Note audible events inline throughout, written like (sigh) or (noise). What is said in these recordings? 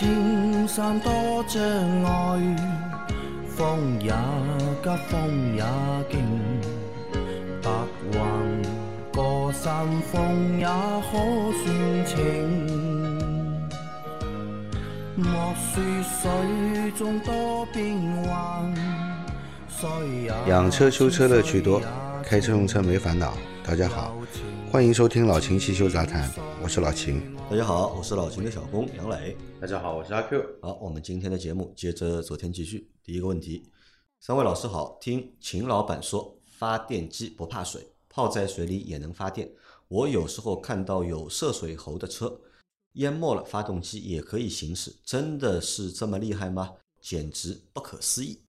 莫说青山多障碍，风也急，风也劲，白云过山峰也可算情。莫说水中多变幻，水也养车修车乐趣多，开车用车没烦恼。大家好，欢迎收听老秦汽修杂谈，我是老秦。大家好，我是老秦的小工杨磊。大家好，我是阿 Q。好，我们今天的节目接着昨天继续。第一个问题，三位老师好，听秦老板说发电机不怕水，泡在水里也能发电。我有时候看到有涉水喉的车，淹没了发动机也可以行驶，真的是这么厉害吗？简直不可思议。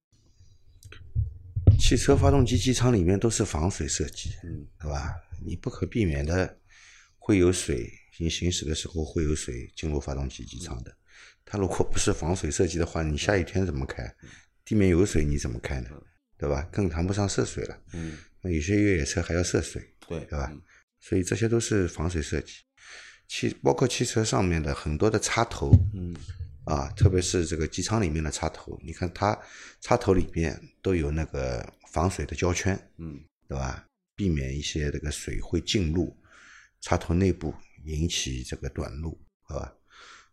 汽车发动机机舱里面都是防水设计，嗯，对吧？你不可避免的会有水，你行驶的时候会有水进入发动机机舱的。它如果不是防水设计的话，你下雨天怎么开？地面有水你怎么开呢？对吧？更谈不上涉水了。嗯，那有些越野车还要涉水，对对吧？所以这些都是防水设计。汽包括汽车上面的很多的插头，嗯，啊，特别是这个机舱里面的插头，你看它插头里面都有那个防水的胶圈，嗯，对吧？避免一些这个水会进入插头内部，引起这个短路，好吧？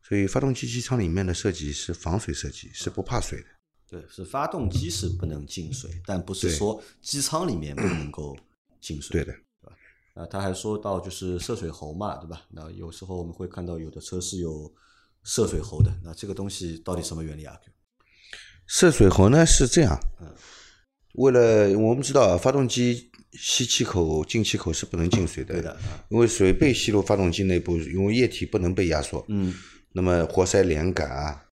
所以发动机机舱里面的设计是防水设计，是不怕水的。对，是发动机是不能进水，但不是说机舱里面不能够进水。对的，对吧？那，他还说到就是涉水喉嘛，对吧？那有时候我们会看到有的车是有涉水喉的，那这个东西到底什么原理啊？涉水喉呢是这样嗯，为了我们知道啊发动机吸气口、进气口是不能进水的，因为水被吸入发动机内部，因为液体不能被压缩，嗯，那么活塞连杆啊，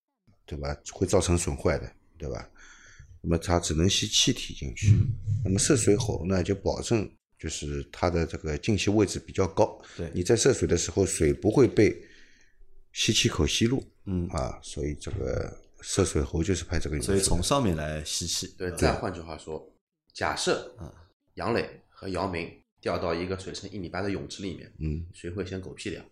对吧？会造成损坏的，对吧？那么它只能吸气体进去。嗯。那么涉水口呢，就保证就是它的这个进气位置比较高，对。你在涉水的时候，水不会被吸气口吸入。嗯，啊，所以这个涉水喉就是拍这个用。所以从上面来吸气，对，再换句话说，假设嗯杨磊和姚明掉到一个水深一米八的泳池里面，嗯，谁会先狗屁掉？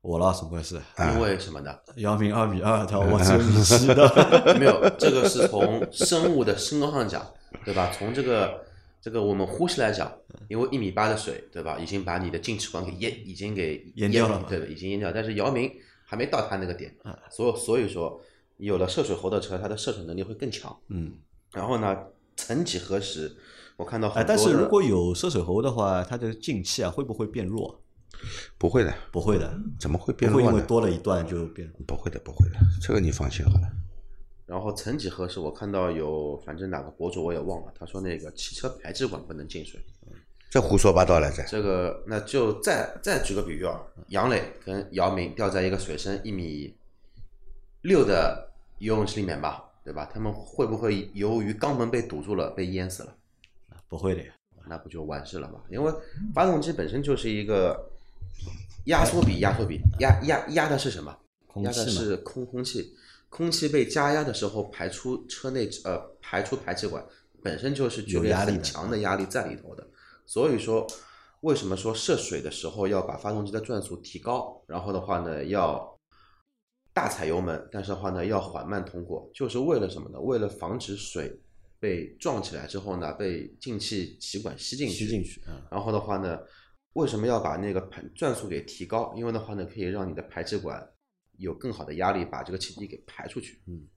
我了什么关系？啊因为什么呢？姚明二米二他，我只有米七的。(laughs) 没有，这个是从生物的身高上讲，对吧？从这个这个我们呼吸来讲，因为一米八的水，对吧？已经把你的进气管给淹，已经给淹掉了对的，已经淹掉。但是姚明还没到他那个点啊，所以所以说，有了涉水喉的车，它的涉水能力会更强。嗯，然后呢，曾几何时，我看到哎，很多是如果有涉水喉的话，它的进气啊会不会变弱？不会的，不会的，怎么会不会因为变弱呢？多了一段就变。不会的，不会的，这个你放心好了。然后曾几何时，我看到有，反正哪个博主我也忘了，他说那个汽车排气管不能进水。这胡说八道来着。这个那就再再举个比喻啊，杨磊跟姚明掉在一个水深一米六的游泳池里面吧，对吧？他们会不会由于肛门被堵住了被淹死了？不会的呀，那不就完事了吗？因为发动机本身就是一个压缩比，压缩比压压压的是什么？压的是空空气，空气被加压的时候排出车内呃排出排气管，本身就是具备很有压力的强的压力在里头的。所以说，为什么说涉水的时候要把发动机的转速提高，然后的话呢要大踩油门，但是的话呢要缓慢通过，就是为了什么呢？为了防止水被撞起来之后呢被进气歧管吸进去，吸进去嗯。然后的话呢，为什么要把那个排转速给提高？因为的话呢，可以让你的排气管有更好的压力，把这个气体给排出去。嗯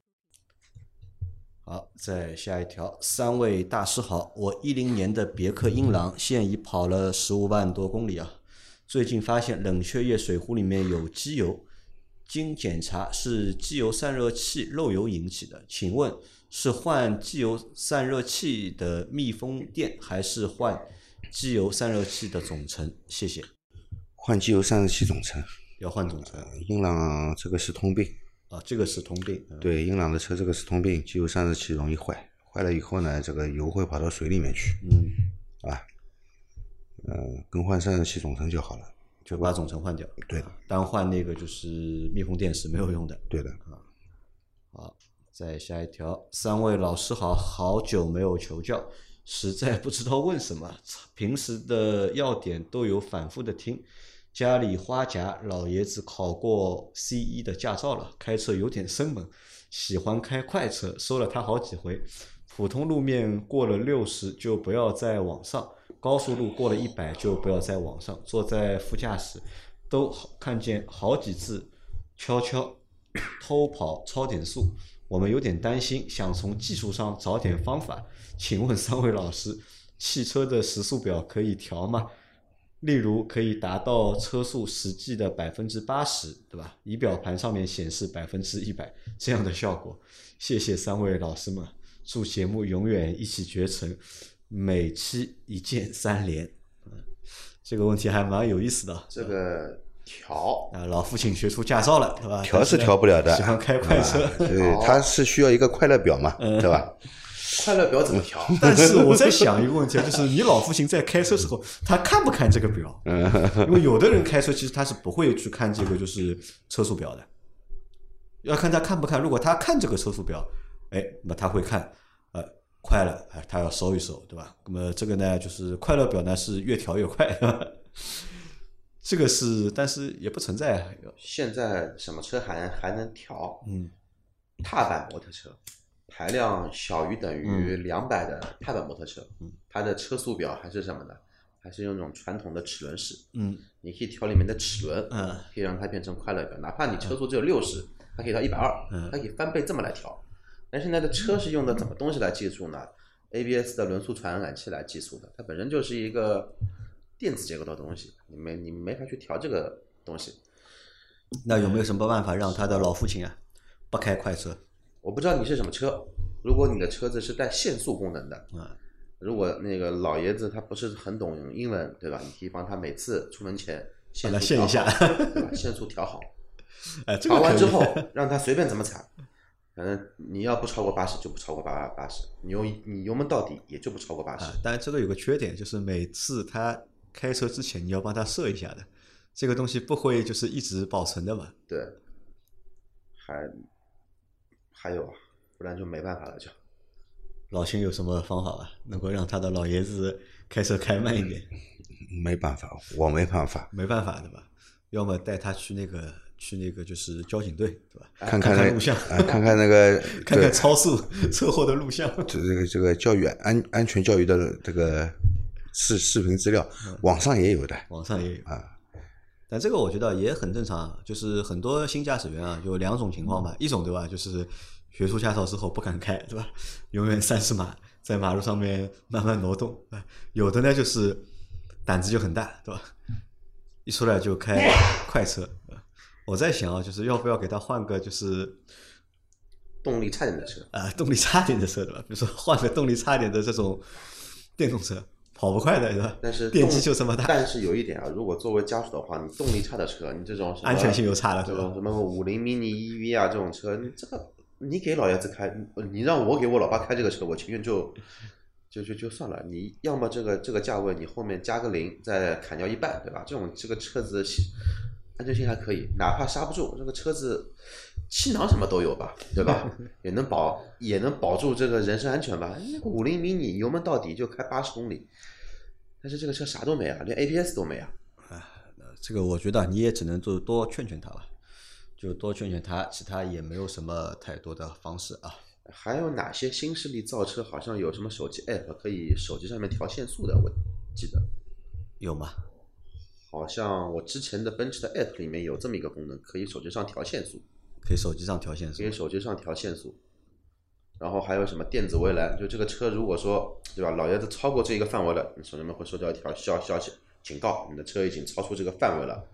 好，再下一条，三位大师好，我一零年的别克英朗现已跑了十五万多公里啊，最近发现冷却液水壶里面有机油，经检查是机油散热器漏油引起的，请问是换机油散热器的密封垫，还是换机油散热器的总成？谢谢，换机油散热器总成，要换总成英朗这个是通病。啊，这个是通病，嗯对，英朗的车这个是通病，机油散热器容易坏，坏了以后呢，这个油会跑到水里面去，嗯，啊，呃，更换散热器总成就好了。就把总成换掉，对的，单换那个就是密封垫是没有用的。对的啊，好，再下一条，三位老师好，好久没有求教，实在不知道问什么，平时的要点都有反复的听，家里花甲老爷子考过 C 一的驾照了，开车有点生猛，喜欢开快车，收了他好几回。普通路面过了六十就不要再往上，高速路过了一百就不要再往上。坐在副驾驶都看见好几次悄悄 (coughs) 偷跑超点速，我们有点担心，想从技术上找点方法。请问三位老师，汽车的时速表可以调吗？例如可以达到车速实际的百分之八十，对吧？仪表盘上面显示百分之一百这样的效果。谢谢三位老师们，祝节目永远一骑绝尘，每期一键三连。嗯，这个问题还蛮有意思的。这个调啊，老父亲学出驾照了，对吧？调是调不了的，喜欢开快车，对，他是需要一个快乐表嘛，对吧？快乐表怎么调？(laughs) 但是我在想一个问题，就是你老父亲在开车时候，他看不看这个表？因为有的人开车其实他是不会去看这个就是车速表的，要看他看不看。如果他看这个车速表，哎，那么他会看，呃，快了，哎，他要收一收，对吧？那么这个呢，就是快乐表呢是越调越快，(laughs) 这个是，但是也不存在。现在什么车还还能调？嗯，踏板摩托车。排量小于等嗯于两百的踏板摩托车，它的车速表还是什么的？还是用那种传统的齿轮式。嗯你可以调里面的齿轮，嗯可以让它变成快乐表，哪怕你车速只有六十，它可以到一百二嗯，它可以翻倍这么来调。但现在的车是用的怎么东西来计数呢？ABS 的轮速传感器来计数的，它本身就是一个电子结构的东西，你没你没法去调这个东西。那有没有什么办法让他的老父亲啊不开快车？我不知道你是什么车，如果你的车子是带限速功能的，啊，如果那个老爷子他不是很懂英文，对吧？你可以帮他每次出门前限速调限一下好，对吧？(laughs) 限速调好，哎，这个调完之后 (laughs) 让他随便怎么踩，反正你要不超过八十就不超过八八十，你油你油门到底也就不超过八十啊。，但这个有个缺点，就是每次他开车之前你要帮他设一下的，这个东西不会就是一直保存的嘛。对，还还有啊，不然就没办法了就。老秦有什么方法吧，能够让他的老爷子开车开慢一点？没办法，我没办法，没办法，的吧？要么带他去那个去那个就是交警队，对吧？看那看录像啊，看看那个 (laughs) 看看超速 (laughs) 车祸的录像。这这个这个教育安安全教育的这个视视频资料，网上也有的网上也有啊。但这个我觉得也很正常啊，就是很多新驾驶员啊，有两种情况吧，一种对吧，就是学出驾照之后不敢开，对吧？永远三十码在马路上面慢慢挪动，有的呢就是胆子就很大，对吧？一出来就开快车。我在想啊，就是要不要给他换个就是动力差点的车，啊、动力差点的车，对吧？比如说换个动力差点的这种电动车，跑不快的，对吧？但是电机就这么大，但是有一点啊，如果作为家属的话，你动力差的车，你这种安全性又差了，对吧这种？什么五菱 mini EV 啊这种车，你这个你给老爷子开，你让我给我老爸开这个车，我情愿就就就就算了。你要么这个这个价位，你后面加个零，再砍掉一半，对吧？这种这个车子系安全性还可以，哪怕刹不住，这个车子气囊什么都有吧，对吧？(laughs) 也能保也能保住这个人身安全吧？那个五菱 mini 油门到底就开八十公里，但是这个车啥都没啊，连 ABS 都没啊。啊这个我觉得你也只能就多劝劝他了，就多劝劝他，其他也没有什么太多的方式啊。还有哪些新势力造车好像有什么手机 app 可以手机上面调限速的？我记得有吗？好像我之前的奔驰的 app 里面有这么一个功能，可以手机上调限速，可以手机上调限速可以手机上调限速。然后还有什么电子围栏？就这个车如果说对吧，老爷子超过这一个范围了，你手机面会收到一条消消息警告，你的车已经超出这个范围了。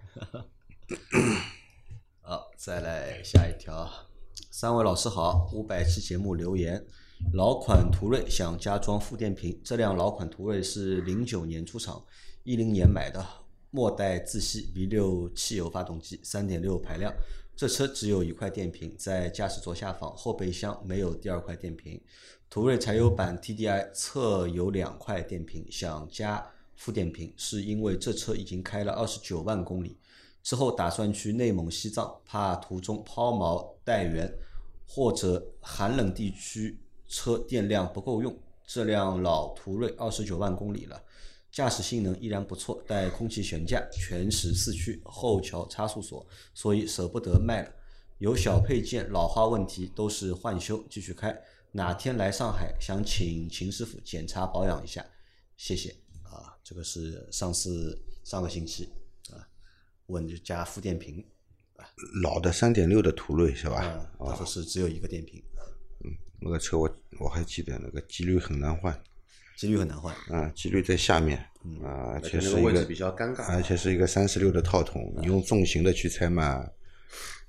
(laughs) 好，再来下一条。三位老师好，五百期节目留言，老款途锐想加装副电瓶，这辆老款途锐是零九年出厂，一零年买的，末代自吸 V 六汽油发动机，三点六排量。这车只有一块电瓶，在驾驶座下方，后备箱没有第二块电瓶。途锐柴油版 TDI 侧有两块电瓶，想加副电瓶，是因为这车已经开了二十九万公里。之后打算去内蒙、西藏，怕途中抛锚待援，或者寒冷地区车电量不够用。这辆老途锐二十九万公里了，驾驶性能依然不错，带空气悬架，全时四驱，后桥差速锁，所以舍不得卖了。有小配件老化问题都是换修，继续开。哪天来上海，想请秦师傅检查保养一下，谢谢。啊，这个是上次上个星期啊，问就加副电瓶啊，老的三点六的途锐是吧？啊，他说是只有一个电瓶，嗯那个车我我还记得，那个机滤很难换，机滤很难换。啊，几率在下面，啊，而而且是一个个位置比较尴尬。而且是一个三十六的套筒，你用重型的去拆嘛，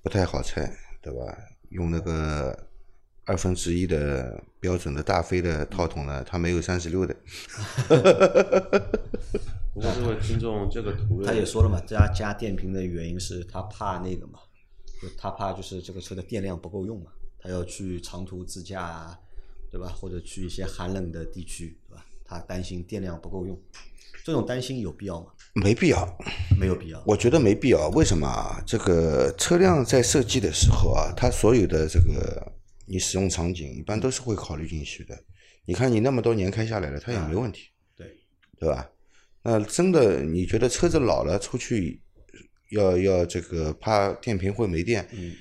不太好拆，对吧？用那个二分之一的标准的大飞的套筒呢，它没有三十六的，(laughs) 不过这位听众这个图，他也说了嘛，加加电瓶的原因是他怕那个嘛，就他怕就是这个车的电量不够用嘛，他要去长途自驾啊，对吧？或者去一些寒冷的地区，对吧？他担心电量不够用，这种担心有必要吗？没必要。没有必要。我觉得没必要。为什么啊？这个车辆在设计的时候啊，它所有的这个你使用场景一般都是会考虑进去的。你看你那么多年开下来了，它也没问题，对，对吧？那真的你觉得车子老了出去要要这个怕电瓶会没电，嗯，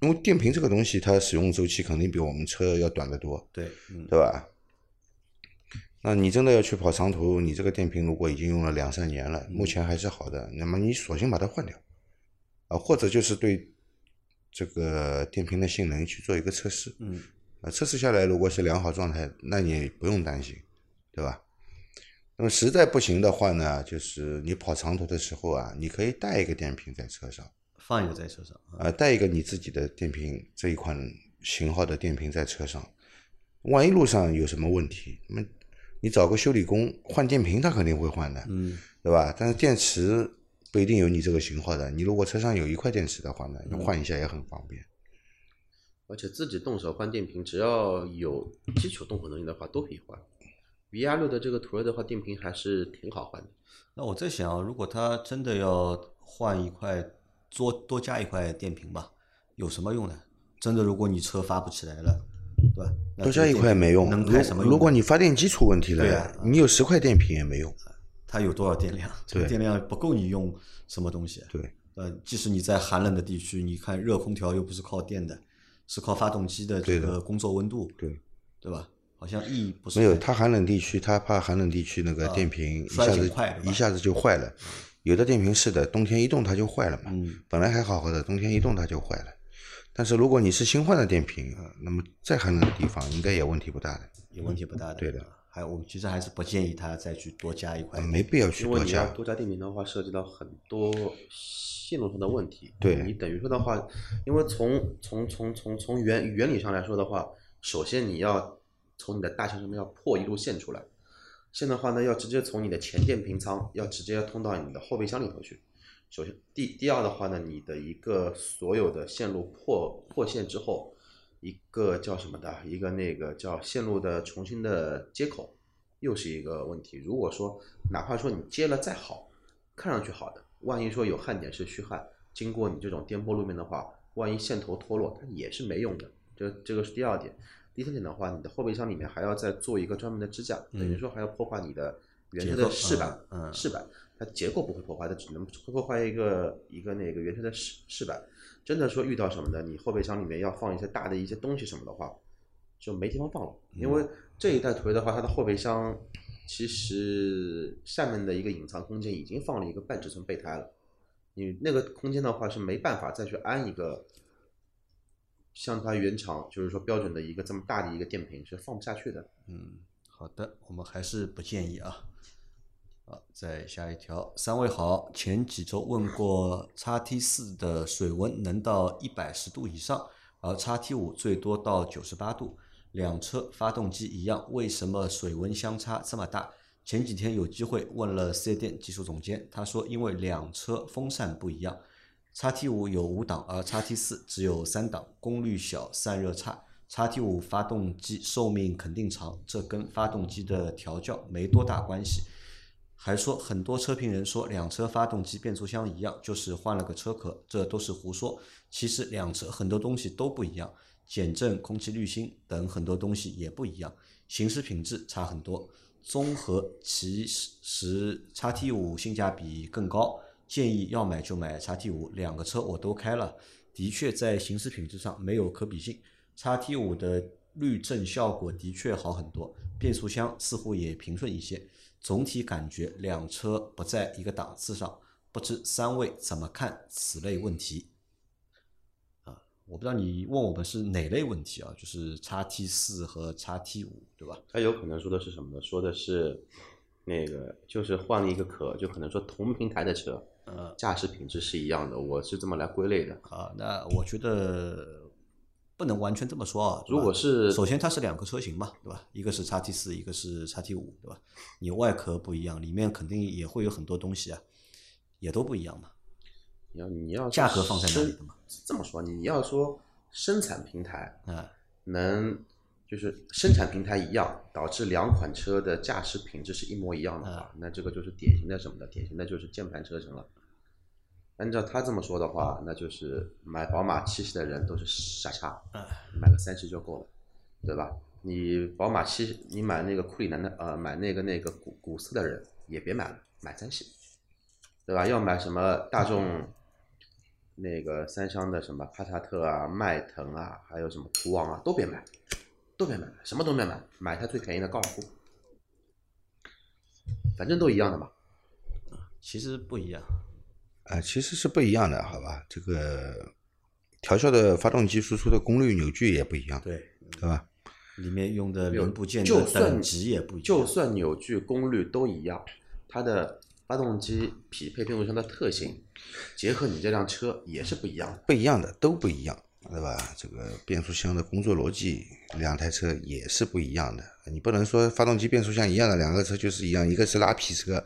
因为电瓶这个东西它使用周期肯定比我们车要短得多，对，嗯，对吧？那你真的要去跑长途，你这个电瓶如果已经用了两三年了，目前还是好的，那么你索性把它换掉，啊，或者就是对这个电瓶的性能去做一个测试，嗯，啊，测试下来如果是良好状态，那你不用担心，对吧？那么实在不行的话呢，就是你跑长途的时候啊，你可以带一个电瓶在车上，放一个在车上啊，啊，带一个你自己的电瓶这一款型号的电瓶在车上，万一路上有什么问题，那么你找个修理工换电瓶，他肯定会换的，嗯，对吧？但是电池不一定有你这个型号的，你如果车上有一块电池的话呢，换一下也很方便。而且自己动手换电瓶，只要有基础动手能力的话，都可以换。V R 六的这个途锐的话，电瓶还是挺好换的。那我在想，啊如果他真的要换一块，多多加一块电瓶吧，有什么用呢？真的，如果你车发不起来了，对吧？多加一块没用，能如开什么用呢？如果你发电机出问题了对你有十块电瓶也没用。它有多少电量？这个电量不够你用什么东西？对，呃，即使你在寒冷的地区，你看热空调又不是靠电的，是靠发动机的这个工作温度，对，对吧？好像意义不是没有，它寒冷地区，它怕寒冷地区那个啊电瓶一下子减快一下子就坏了。有的电瓶是的，冬天一动它就坏了嘛。嗯本来还好好的，冬天一动它就坏了。但是如果你是新换的电瓶，那么再寒冷的地方应该也问题不大的，也问题不大的。对的还有我们其实还是不建议他再去多加一块。没必要去多因为你要加。多加电瓶的话，涉及到很多线路上的问题。对你等于说的话，因为从从从从从原原理上来说的话，首先你要从你的大线上面要破一路线出来，线的话呢，要直接从你的前电瓶仓要直接通到你的后备箱里头去。首先，第第二的话呢，你的一个所有的线路破破线之后，一个叫什么的，一个那个叫线路的重新的接口，又是一个问题。如果说哪怕说你接了再好，看上去好的，万一说有焊点是虚焊，经过你这种颠簸路面的话，万一线头脱落，它也是没用的。这这个是第二点。第三点的话，你的后备箱里面还要再做一个专门的支架，等于说还要破坏你的原车的饰板，嗯嗯饰板它结构不会破坏，它只能会破坏一个一个那个原车的饰饰板。真的说遇到什么呢，你后备箱里面要放一些大的一些东西什么的话，就没地方放了。因为这一代途锐的话，它的后备箱其实下面的一个隐藏空间已经放了一个半尺寸备胎了。你那个空间的话是没办法再去安一个像它原厂就是说标准的一个这么大的一个电瓶是放不下去的。嗯，好的，我们还是不建议啊。好，再下一条，三位好，前几周问过叉 T 四的水温能到一百十度以上，而叉 T 五最多到九十八度，两车发动机一样，为什么水温相差这么大？前几天有机会问了四 S 店技术总监，他说因为两车风扇不一样，叉 T 五有五档，而叉 T 四只有三档，功率小，散热差。叉 T 五发动机寿命肯定长，这跟发动机的调教没多大关系。还说很多车评人说两车发动机变速箱一样，就是换了个车壳，这都是胡说。其实两车很多东西都不一样，减震、空气滤芯等很多东西也不一样，行驶品质差很多。综合其实 x T 五性价比更高，建议要买就买 x T 五。两个车我都开了，的确在行驶品质上没有可比性。x T 五的滤震效果的确好很多，变速箱似乎也平顺一些。总体感觉两车不在一个档次上，不知三位怎么看此类问题？啊，我不知道你问我们是哪类问题啊？就是 x T 四和 x T 五，对吧？他有可能说的是什么呢？说的是那个就是换了一个壳，就可能说同平台的车，呃，驾驶品质是一样的，我是这么来归类的。啊，那我觉得不能完全这么说啊。如果是首先它是两个车型嘛，对吧？一个是叉 T 四，一个是叉 T 五，对吧？你外壳不一样，里面肯定也会有很多东西啊，也都不一样嘛。你要你要价格放在哪里的嘛？这么说，你要说生产平台啊，能就是生产平台一样，导致两款车的驾驶品质是一模一样的话，那这个就是典型的什么呢？典型的就是键盘车身了。按照他这么说的话，那就是买宝马七系的人都是傻叉，买个三系就够了，对吧？你宝马七，你买那个库里南的呃，买那个那个古古斯的人也别买了，买三系，对吧？要买什么大众那个三厢的什么帕萨特啊、迈腾啊，还有什么途昂啊，都别买，都别买，什么都别买，买它最便宜的高尔夫，反正都一样的嘛。其实不一样。啊，其实是不一样的，好吧？这个调校的发动机输出的功率、扭矩也不一样，对，对吧？里面用的零部件就算的等级也不一样。就算扭矩、功率都一样，它的发动机匹配变速箱的特性，结合你这辆车也是不一样的。不一样的都不一样，对吧？这个变速箱的工作逻辑，两台车也是不一样的。你不能说发动机、变速箱一样的两个车就是一样，一个是拉皮车，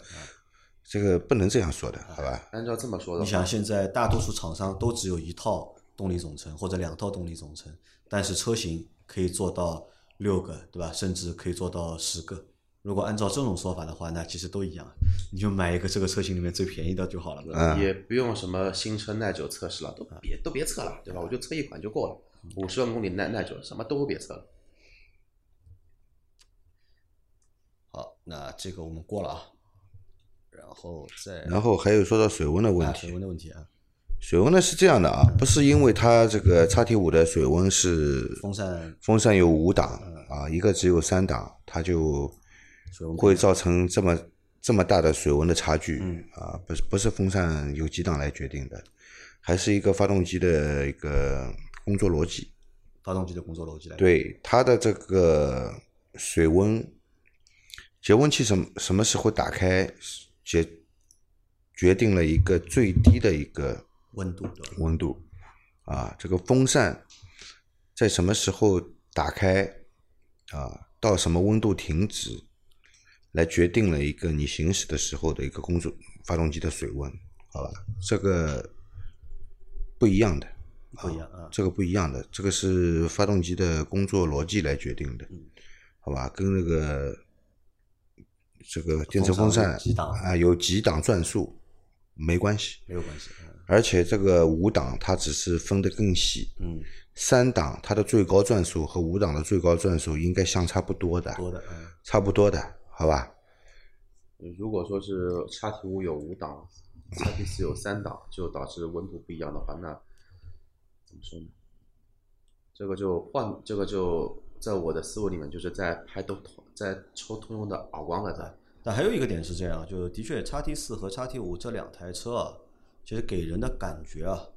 这个不能这样说的，好吧？按照这么说的话，你想，现在大多数厂商都只有一套动力总成或者两套动力总成，但是车型可以做到六个，对吧？甚至可以做到十个。如果按照这种说法的话，那其实都一样，你就买一个这个车型里面最便宜的就好了，对吧？嗯也不用什么新车耐久测试了，都别都别测了，对吧？我就测一款就够了，五十万公里耐耐久，什么都别测了。好，那这个我们过了啊，然后再然后还有说到水温的问题啊水，温的问题啊，水温呢是这样的啊，不是因为它这个叉 T 五的水温是风扇风扇有五档啊，一个只有三档，它就会造成这么这么大的水温的差距啊，不是不是风扇有几档来决定的，还是一个发动机的一个工作逻辑。发动机的工作逻辑来。，对它的这个水温节温器什么什么时候打开，决决定了一个最低的一个温度？温度啊，这个风扇在什么时候打开啊，到什么温度停止，来决定了一个你行驶的时候的一个工作发动机的水温，好吧？这个不一样的，不一样啊。这个不一样的，这个是发动机的工作逻辑来决定的，好吧？跟那个这个电磁风扇几档啊有几档转速没关系，没有关系。嗯而且这个五档它只是分得更细，嗯，三档它的最高转速和五档的最高转速应该相差不多的，多的，嗯，差不多的，好吧？如果说是叉 T 五有五档，叉 T 四有三档，就导致温度不一样的话，那怎么说呢？这个就换，这个就在我的思维里面，就是在拍都在抽通用的耳光了，在。但还有一个点是这样，就是的确，x T 四和 x T 五这两台车啊，其实给人的感觉啊，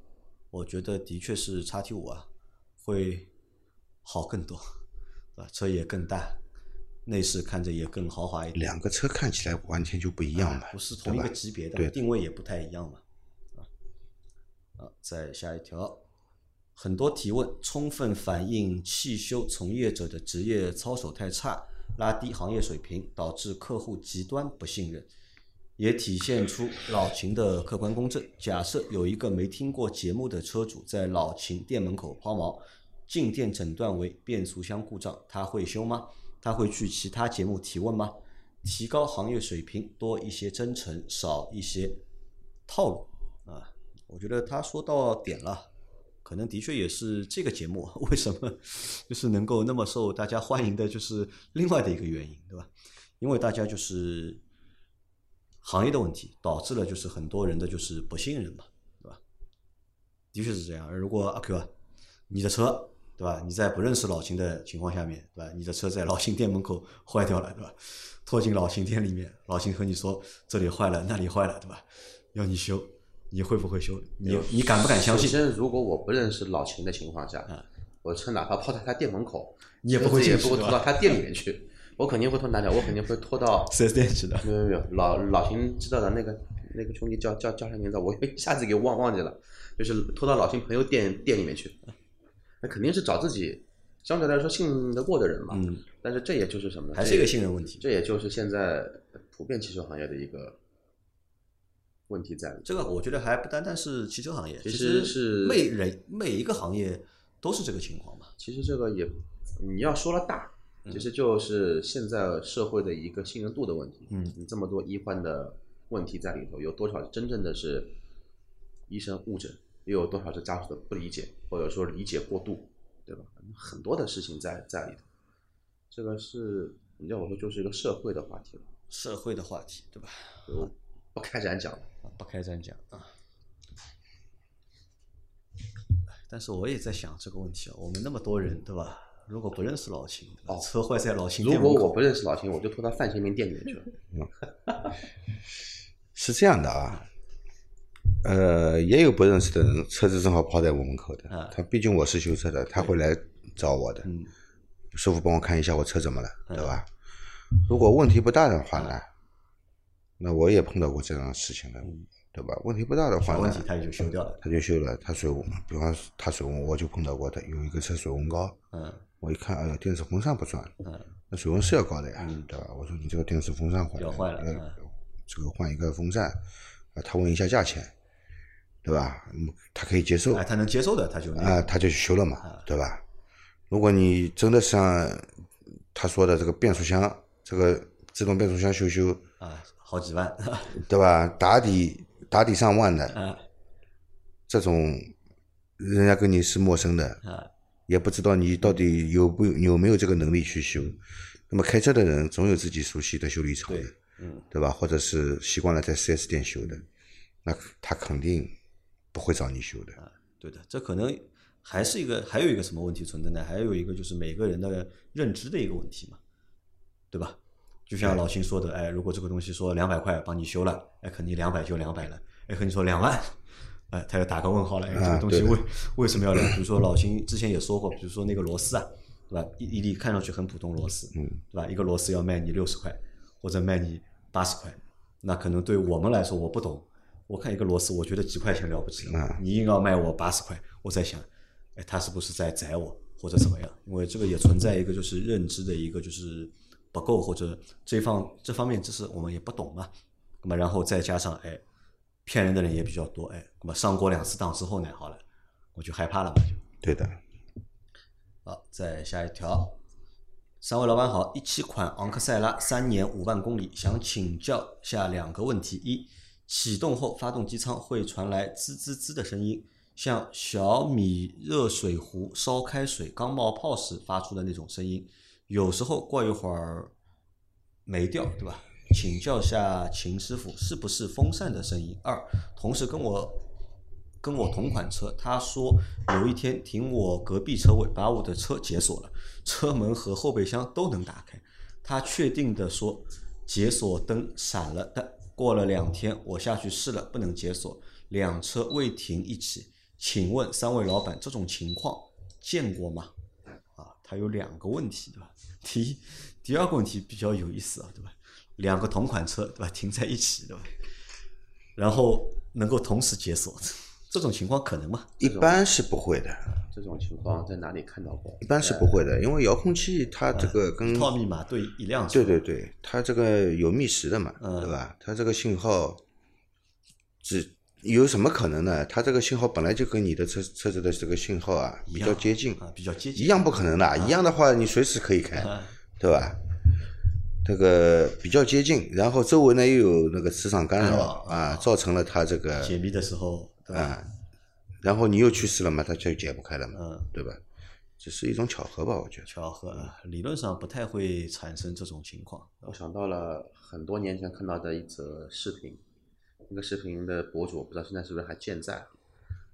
我觉得的确是 x T 五啊会好更多，啊？车也更大，内饰看着也更豪华一点，两个车看起来完全就不一样嘛，不是同一个级别的，定位也不太一样嘛。啊，啊，再下一条，很多提问充分反映汽修从业者的职业操守太差，拉低行业水平，导致客户极端不信任，也体现出老秦的客观公正。假设有一个没听过节目的车主在老秦店门口抛锚，进店诊断为变速箱故障，他会修吗？他会去其他节目提问吗？提高行业水平，多一些真诚，少一些套路啊！我觉得他说到点了，可能的确也是这个节目为什么就是能够那么受大家欢迎的，就是另外的一个原因，对吧？因为大家就是行业的问题，导致了就是很多人的就是不信任嘛，对吧？的确是这样。如果阿 Q 啊，你的车对吧？你在不认识老秦的情况下面，对吧？你的车在老秦店门口坏掉了，对吧？拖进老秦店里面，老秦和你说这里坏了，那里坏了，对吧？要你修，你会不会修？你你敢不敢相信？首先，如果我不认识老秦的情况下，嗯我车哪怕抛在他店门口，你也不会也不会拖到他店里面去，我肯定会拖哪里？我肯定会拖到四 S 店去的。没有没有，老老秦知道的那个那个兄弟叫叫叫啥名字？我一下子给忘忘记了，就是拖到老秦朋友店店里面去，那肯定是找自己相对来说信得过的人嘛。嗯，但是这也就是什么呢？还是一个信任问题。这也就是现在普遍汽车行业的一个问题在里。这个我觉得还不单单是汽车行业，其其实是每人每一个行业都是这个情况嘛。其实这个也，你要说了大，其实就是现在社会的一个信任度的问题。嗯你这么多医患的问题在里头，有多少真正的是医生误诊，又有多少是家属的不理解，或者说理解过度，对吧？很多的事情在在里头。这个是你要我说，就是一个社会的话题了，社会的话题，对吧？就不开展讲。啊不开展讲啊。但是我也在想这个问题啊，我们那么多人，对吧？如果不认识老秦，哦车坏在老秦如果我不认识老秦，我就拖到范先明店里面去了。(laughs) 是这样的啊，呃，也有不认识的人，车子正好抛在我门口的，啊他毕竟我是修车的，他会来找我的，嗯师傅帮我看一下我车怎么了，对吧？如果问题不大的话呢，那我也碰到过这样的事情的，对吧？问题不大的话呢问题，他也就修掉了。他就修了，他水温，比方他水温，我就碰到过，他有一个车水温高，嗯我一看，哎呦，电子风扇不转，嗯那水温是要高的呀，对吧？我说你这个电子风扇坏了，了这个换一个风扇，啊，他问一下价钱，对吧？嗯，他可以接受，哎，他能接受的，他就啊，他就去修了嘛，对吧？如果你真的像他说的这个变速箱，这个自动变速箱修修，啊，好几万，(laughs) 对吧？打底打底上万的，啊这种人家跟你是陌生的，啊也不知道你到底有不有没有这个能力去修。那么开车的人总有自己熟悉的修理厂的，对嗯对吧？或者是习惯了在 4S 店修的，那他肯定不会找你修的。对的，这可能还是一个，还有一个什么问题存在呢？还有一个就是每个人的认知的一个问题嘛，对吧？就像老秦说的，哎，如果这个东西说两百块帮你修了，哎，肯定两百就两百了，哎，和你说两万，哎，他要打个问号了，哎，这个东西为为什么要两？比如说老秦之前也说过，比如说那个螺丝啊，对吧？一一粒看上去很普通螺丝，嗯，对吧？一个螺丝要卖你六十块，或者卖你八十块，那可能对我们来说我不懂，我看一个螺丝，我觉得几块钱了不起了，啊你硬要卖我八十块，我在想，哎，他是不是在宰我或者怎么样？因为这个也存在一个就是认知的一个就是不够，或者这方这方面知识我们也不懂嘛。那么然后再加上哎，骗人的人也比较多，哎，那么上过两次当之后呢，好了，我就害怕了嘛，就。对的，好，再下一条。三位老板好，一七款昂克赛拉三年五万公里，想请教下两个问题：一，启动后发动机舱会传来滋滋滋的声音，像小米热水壶烧开水刚冒泡时发出的那种声音，有时候过一会儿没掉，对吧？请教下秦师傅，是不是风扇的声音？二，同事跟我跟我同款车，他说有一天停我隔壁车位，把我的车解锁了，车门和后备箱都能打开。他确定的说解锁灯闪了，但过了两天我下去试了，不能解锁，两车未停一起。请问三位老板，这种情况见过吗？啊，他有两个问题，对吧？第一，第二个问题比较有意思啊，对吧？两个同款车，对吧？停在一起，对吧？然后能够同时解锁，这种情况可能吗？一般是不会的，这种情况在哪里看到过？一般是不会的，因为遥控器它这个跟一套密码对一辆车，对对对，它这个有觅食的嘛，嗯对吧？它这个信号只有什么可能呢？它这个信号本来就跟你的车车子的这个信号啊比较接近，啊，比较接近，一样不可能的，一样的话你随时可以开，啊对吧？这个比较接近，然后周围呢又有那个磁场干扰啊，造成了它这个解密的时候？啊，然后你又去世了嘛，它就解不开了嘛，嗯对吧？只是一种巧合吧，我觉得。巧合，理论上不太会产生这种情况。我想到了很多年前看到的一则视频，那个视频的博主不知道现在是不是还健在。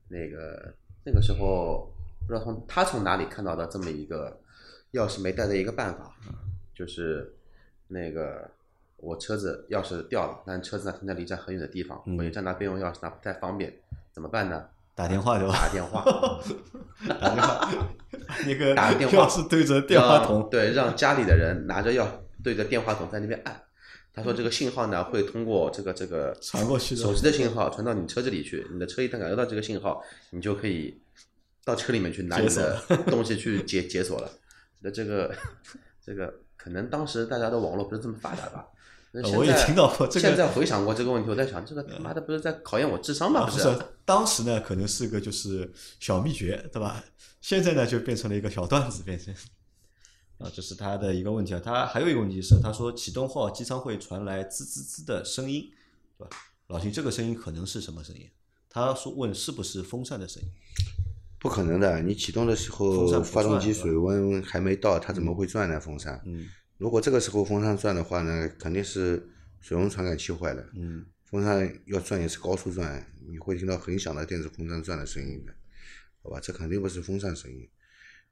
那个那个时候不知道从他从哪里看到的这么一个钥匙没带的一个办法，就是那个我车子钥匙掉了，但车子呢停在离家很远的地方，我一站拿备用钥匙拿不太方便，怎么办呢？打电话对吧？打 (laughs) 电话，打电话，(laughs) 那个打电话对着电话筒，对，让家里的人拿着钥对着电话筒在那边按。他说这个信号呢会通过这个这个传过去的手机的信号传到你车子里去，你的车一旦感受到这个信号，你就可以到车里面去拿你的 (laughs) 东西去解解锁了。那这个这个可能当时大家的网络不是这么发达吧？那现在我也听到过这个现在回想过这个问题，我在想，这个他妈的不是在考验我智商吗？啊，不是不是，当时呢可能是个就是小秘诀，对吧？现在呢就变成了一个小段子，变成啊，这是他的一个问题啊。他还有一个问题是，他说启动后机舱会传来滋滋滋的声音，对吧？老秦，这个声音可能是什么声音？他说问是不是风扇的声音？不可能的，你启动的时候发动机水温还没到，它怎么会转呢？风扇？嗯如果这个时候风扇转的话呢，肯定是水温传感器坏了。嗯，风扇要转也是高速转，你会听到很响的电子风扇转的声音的，好吧？这肯定不是风扇声音，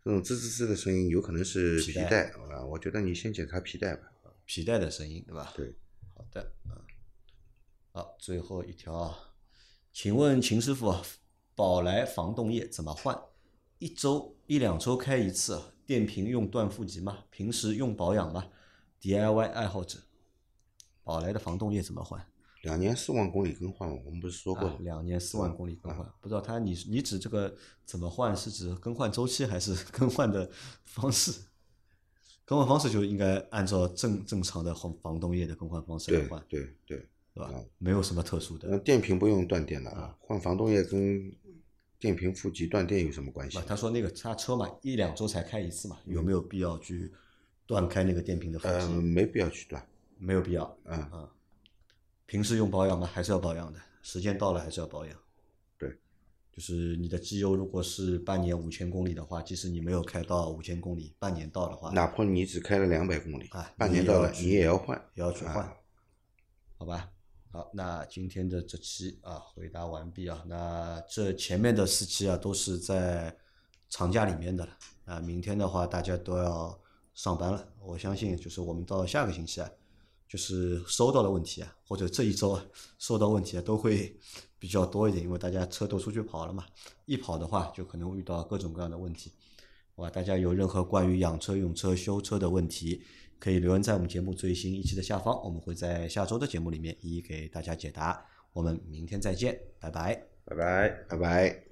这种滋滋滋的声音有可能是皮带皮带，好吧？我觉得你先检查皮带吧。皮带的声音，对吧？对，好的，啊，好，最后一条啊，请问秦师傅啊，宝来防冻液怎么换？一周一两周开一次啊，电瓶用断负极吗？平时用保养吗？DIY 爱好者，宝来的防冻液怎么换？两年四万公里更换，我们不是说过啊，？两年四万公里更换，不知道他你你指这个怎么换，是指更换周期还是 (laughs) 更换的方式？更换方式就应该按照正正常的防防冻液的更换方式来换，对对，对吧？没有什么特殊的。那电瓶不用断电的啊啊，换防冻液跟电瓶负极断电有什么关系啊，？他说那个他车嘛，一两周才开一次嘛，有没有必要去断开那个电瓶的负呃，极？没必要去断，没有必要。嗯，啊，平时用保养吗？还是要保养的，时间到了还是要保养。对，就是你的机油如果是半年五千公里的话，即使你没有开到五千公里，半年到的话，哪怕你只开了两百公里啊，半年到了你也要换，也要去换啊，好吧？好，那今天的这期啊回答完毕啊，那这前面的四期啊都是在长假里面的了，啊，明天的话大家都要上班了，我相信就是我们到下个星期啊，就是收到的问题啊，或者这一周收到问题啊都会比较多一点，因为大家车都出去跑了嘛，一跑的话就可能会遇到各种各样的问题，好吧？大家有任何关于养车、用车、修车的问题，可以留言在我们节目最新一期的下方，我们会在下周的节目里面一一给大家解答。我们明天再见，拜拜。拜拜。拜拜。